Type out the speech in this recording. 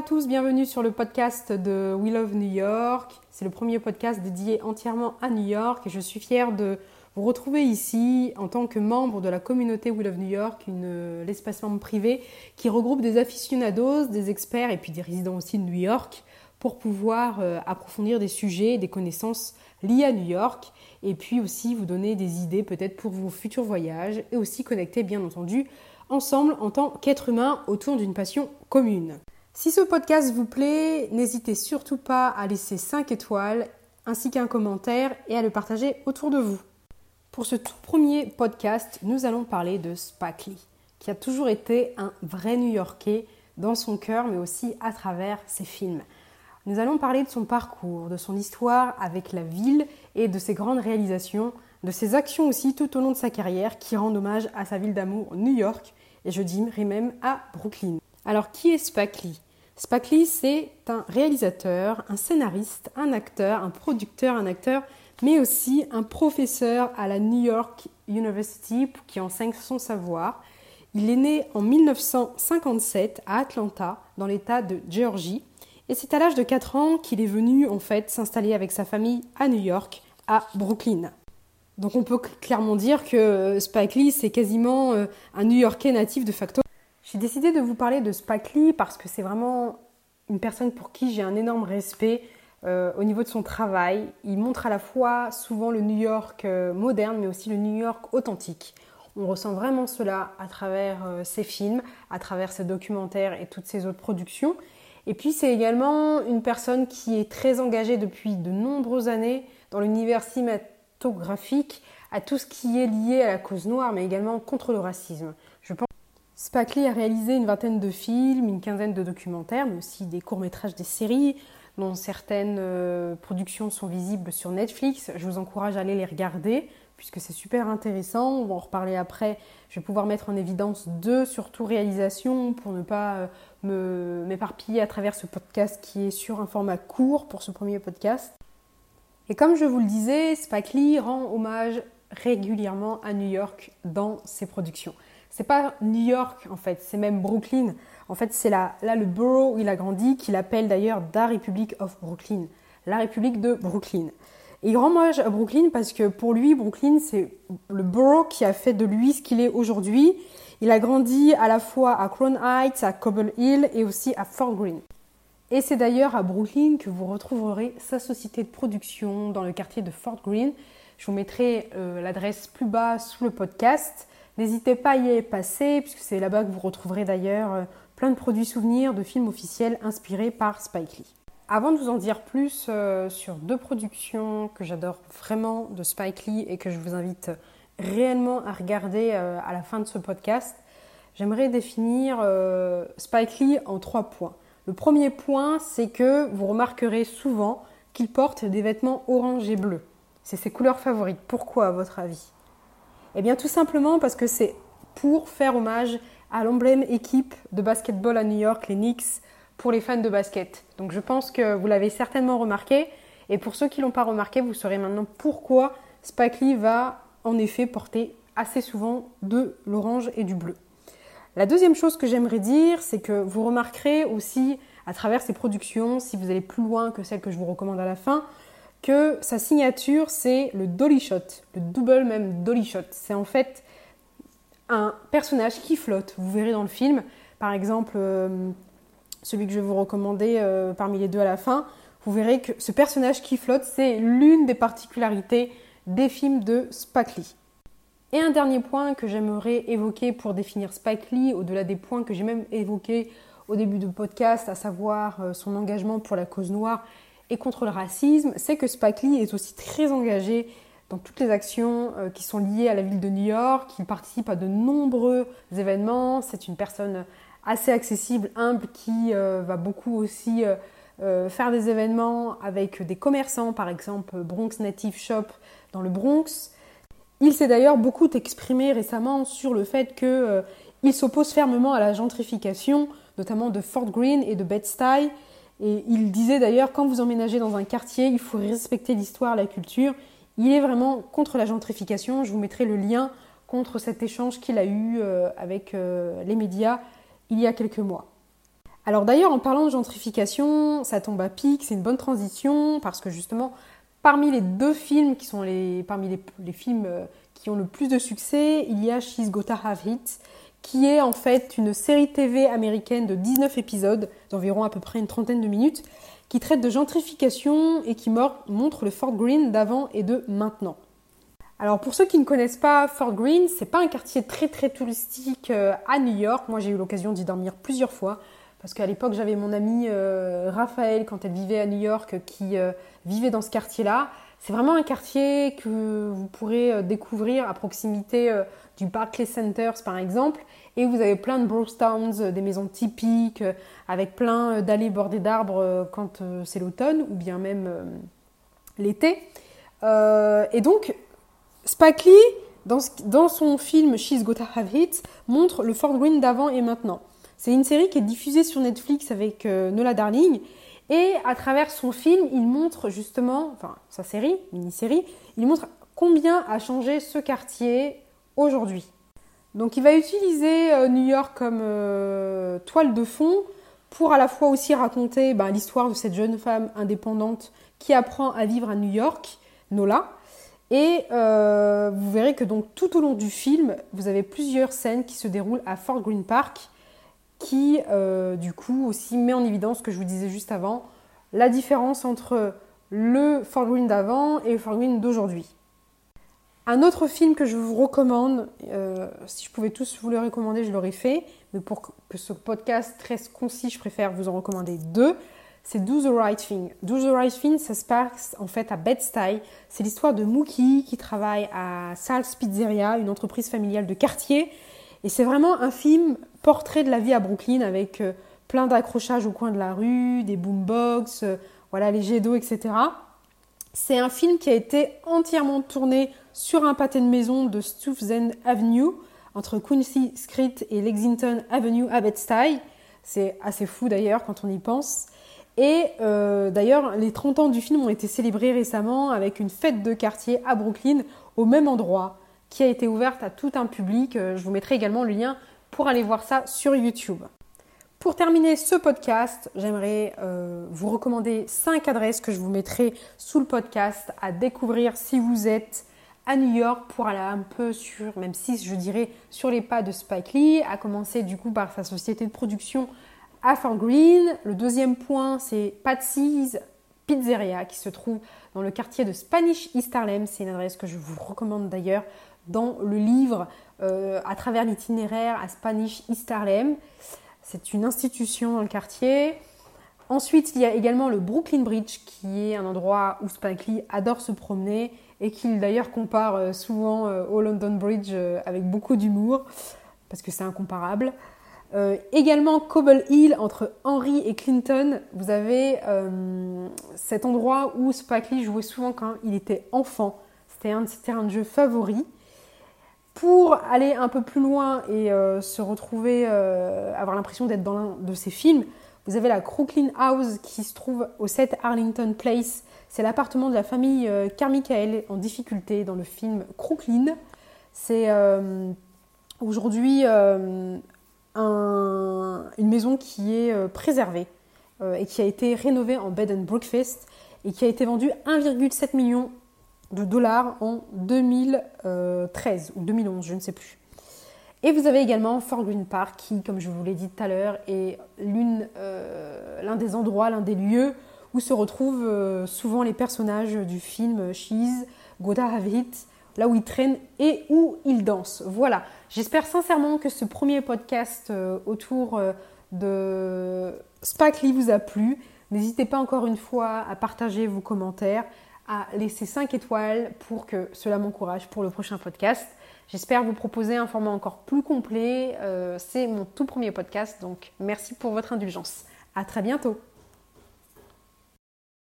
à tous, bienvenue sur le podcast de We Love New York. C'est le premier podcast dédié entièrement à New York et je suis fière de vous retrouver ici en tant que membre de la communauté We Love New York, l'espace membre privé qui regroupe des aficionados, des experts et puis des résidents aussi de New York pour pouvoir euh, approfondir des sujets, des connaissances liées à New York et puis aussi vous donner des idées peut-être pour vos futurs voyages et aussi connecter bien entendu ensemble en tant qu'être humain autour d'une passion commune. Si ce podcast vous plaît, n'hésitez surtout pas à laisser 5 étoiles ainsi qu'un commentaire et à le partager autour de vous. Pour ce tout premier podcast, nous allons parler de Spike qui a toujours été un vrai New-Yorkais dans son cœur, mais aussi à travers ses films. Nous allons parler de son parcours, de son histoire avec la ville et de ses grandes réalisations, de ses actions aussi tout au long de sa carrière qui rendent hommage à sa ville d'amour, New York, et je dirais même à Brooklyn. Alors qui est Spike Lee? Spike Lee, c'est un réalisateur, un scénariste, un acteur, un producteur, un acteur, mais aussi un professeur à la New York University qui enseigne son savoir. Il est né en 1957 à Atlanta, dans l'État de Géorgie, et c'est à l'âge de 4 ans qu'il est venu en fait s'installer avec sa famille à New York, à Brooklyn. Donc on peut clairement dire que Spike Lee, c'est quasiment euh, un New-Yorkais natif de facto. J'ai décidé de vous parler de Spike parce que c'est vraiment une personne pour qui j'ai un énorme respect euh, au niveau de son travail. Il montre à la fois souvent le New York euh, moderne, mais aussi le New York authentique. On ressent vraiment cela à travers ses films, à travers ses documentaires et toutes ses autres productions. Et puis c'est également une personne qui est très engagée depuis de nombreuses années dans l'univers cinématographique à tout ce qui est lié à la cause noire, mais également contre le racisme. Je pense Spike Lee a réalisé une vingtaine de films, une quinzaine de documentaires, mais aussi des courts-métrages, des séries, dont certaines euh, productions sont visibles sur Netflix. Je vous encourage à aller les regarder, puisque c'est super intéressant. On va en reparler après. Je vais pouvoir mettre en évidence deux, surtout réalisations, pour ne pas euh, m'éparpiller à travers ce podcast qui est sur un format court pour ce premier podcast. Et comme je vous le disais, Spike rend hommage régulièrement à New York dans ses productions. C'est pas New York en fait, c'est même Brooklyn. En fait, c'est là, là le borough où il a grandi, qu'il appelle d'ailleurs The Republic of Brooklyn, la République de Brooklyn. Et il rend hommage à Brooklyn parce que pour lui, Brooklyn, c'est le borough qui a fait de lui ce qu'il est aujourd'hui. Il a grandi à la fois à Crown Heights, à Cobble Hill et aussi à Fort Greene. Et c'est d'ailleurs à Brooklyn que vous retrouverez sa société de production dans le quartier de Fort Greene. Je vous mettrai euh, l'adresse plus bas sous le podcast. N'hésitez pas à y passer, puisque c'est là-bas que vous retrouverez d'ailleurs euh, plein de produits souvenirs de films officiels inspirés par Spike Lee. Avant de vous en dire plus euh, sur deux productions que j'adore vraiment de Spike Lee et que je vous invite réellement à regarder à la fin de ce podcast, j'aimerais définir Spike Lee en trois points. Le premier point, c'est que vous remarquerez souvent qu'il porte des vêtements orange et bleu. C'est ses couleurs favorites. Pourquoi, à votre avis? Eh bien, tout simplement parce que c'est pour faire hommage à l'emblème équipe de basketball à New York, les Knicks, pour les fans de basket. Donc, je pense que vous l'avez certainement remarqué. Et pour ceux qui ne l'ont pas remarqué, vous saurez maintenant pourquoi Spike Lee va en effet porter assez souvent de l'orange et du bleu. La deuxième chose que j'aimerais dire, c'est que vous remarquerez aussi à travers ses productions, si vous allez plus loin que celle que je vous recommande à la fin, que sa signature, c'est le dolly shot, le double même dolly shot. C'est en fait un personnage qui flotte. Vous verrez dans le film, par exemple, euh, celui que je vais vous recommander euh, parmi les deux à la fin, vous verrez que ce personnage qui flotte, c'est l'une des particularités des films de Spike Lee. Et un dernier point que j'aimerais évoquer pour définir Spike Lee, au-delà des points que j'ai même évoqués au début du podcast, à savoir euh, son engagement pour la cause noire et contre le racisme, c'est que Spike Lee est aussi très engagé dans toutes les actions euh, qui sont liées à la ville de New York. Il participe à de nombreux événements. C'est une personne assez accessible, humble, qui euh, va beaucoup aussi faire des événements avec des commerçants, par exemple Bronx Native Shop dans le Bronx. Il s'est d'ailleurs beaucoup exprimé récemment sur le fait qu'il euh, s'oppose fermement à la gentrification, notamment de Fort Greene et de Bed-Stuy. Et il disait d'ailleurs, quand vous emménagez dans un quartier, il faut respecter l'histoire, la culture. Il est vraiment contre la gentrification. Je vous mettrai le lien contre cet échange qu'il a eu euh, avec euh, les médias il y a quelques mois. Alors d'ailleurs, en parlant de gentrification, ça tombe à pic, c'est une bonne transition parce que justement, parmi les deux films qui sont les, parmi les, films euh, qui ont le plus de succès, il y a She's Gotta Have It, qui est en fait une série TV américaine de 19 épisodes, d'environ à peu près une trentaine de minutes, qui traite de gentrification et qui montre le Fort Greene d'avant et de maintenant. Alors pour ceux qui ne connaissent pas Fort Greene, c'est pas un quartier très très touristique euh, à New York. Moi j'ai eu l'occasion d'y dormir plusieurs fois parce qu'à l'époque j'avais mon ami euh, Raphaël quand elle vivait à New York qui euh, vivait dans ce quartier-là. C'est vraiment un quartier que vous pourrez découvrir à proximité du Barclays Centers par exemple et vous avez plein de Browstowns, des maisons typiques avec plein d'allées bordées d'arbres quand c'est l'automne ou bien même l'été. et donc Spike Lee, dans, son film She's Gotta Have It, montre le Fort Greene d'avant et maintenant. C'est une série qui est diffusée sur Netflix avec euh, Nola Darling. Et à travers son film, il montre justement, enfin sa série, mini-série, il montre combien a changé ce quartier aujourd'hui. Donc il va utiliser euh, New York comme euh, toile de fond pour à la fois aussi raconter ben, l'histoire de cette jeune femme indépendante qui apprend à vivre à New York, Nola, et euh, vous verrez que donc tout au long du film, vous avez plusieurs scènes qui se déroulent à Fort Green Park, qui euh, du coup aussi met en évidence ce que je vous disais juste avant, la différence entre le Fort Green d'avant et le Fort Green d'aujourd'hui. Un autre film que je vous recommande, euh, si je pouvais tous vous le recommander, je l'aurais fait, mais pour que ce podcast reste concis, je préfère vous en recommander deux c'est Do the Right Thing. Do the Right Thing, ça se passe en fait à Bed-Stuy. C'est l'histoire de Mookie qui travaille à Sal's Pizzeria, une entreprise familiale de quartier. Et c'est vraiment un film portrait de la vie à Brooklyn avec euh, plein d'accrochages au coin de la rue, des boombox, euh, voilà, les jets d'eau, etc. C'est un film qui a été entièrement tourné sur un pâté de maison de Stuyvesant Avenue, entre Quincy Street et Lexington Avenue à Bed-Stuy. C'est assez fou d'ailleurs quand on y pense. Et euh, d'ailleurs, les 30 ans du film ont été célébrés récemment avec une fête de quartier à Brooklyn, au même endroit, qui a été ouverte à tout un public. Euh, je vous mettrai également le lien pour aller voir ça sur YouTube. Pour terminer ce podcast, j'aimerais euh, vous recommander 5 adresses que je vous mettrai sous le podcast à découvrir si vous êtes à New York pour aller un peu sur, même si je dirais sur les pas de Spike Lee, à commencer du coup par sa société de production Fort Green. Le deuxième point, c'est Patsy's Pizzeria qui se trouve dans le quartier de Spanish East Harlem. C'est une adresse que je vous recommande d'ailleurs dans le livre euh, à travers l'itinéraire à Spanish East Harlem. C'est une institution dans le quartier. Ensuite, il y a également le Brooklyn Bridge qui est un endroit où Spike Lee adore se promener et qu'il d'ailleurs compare euh, souvent euh, au London Bridge avec beaucoup d'humour parce que c'est incomparable. Euh, également Cobble Hill entre Henry et Clinton, vous avez euh, cet endroit où Spike Lee jouait souvent quand il était enfant. C'était un de ses terrains de jeu favoris. Pour aller un peu plus loin et euh, se retrouver, avoir l'impression d'être dans l'un de ses films, vous avez la Crooklyn House qui se trouve au 7 Arlington Place. C'est l'appartement de la famille Carmichael en difficulté dans le film Crooklyn. C'est aujourd'hui une maison qui est euh, préservée euh, et qui a été rénovée en bed and breakfast et qui a été vendue 1,7 million de dollars en 2013 ou 2011, je ne sais plus. Et vous avez également Fort Green Park qui, comme je vous l'ai dit tout à l'heure, est euh, l'un des endroits, l'un des lieux où se retrouvent souvent les personnages du film She's, Goda Have It, là où ils traînent et où ils dansent. Voilà, j'espère sincèrement que ce premier podcast euh, autour euh, de Spike Lee vous a plu. N'hésitez pas encore une fois à partager vos commentaires, à laisser 5 étoiles pour que cela m'encourage pour le prochain podcast. J'espère vous proposer un format encore plus complet. Euh, c'est mon tout premier podcast, donc merci pour votre indulgence. À très bientôt.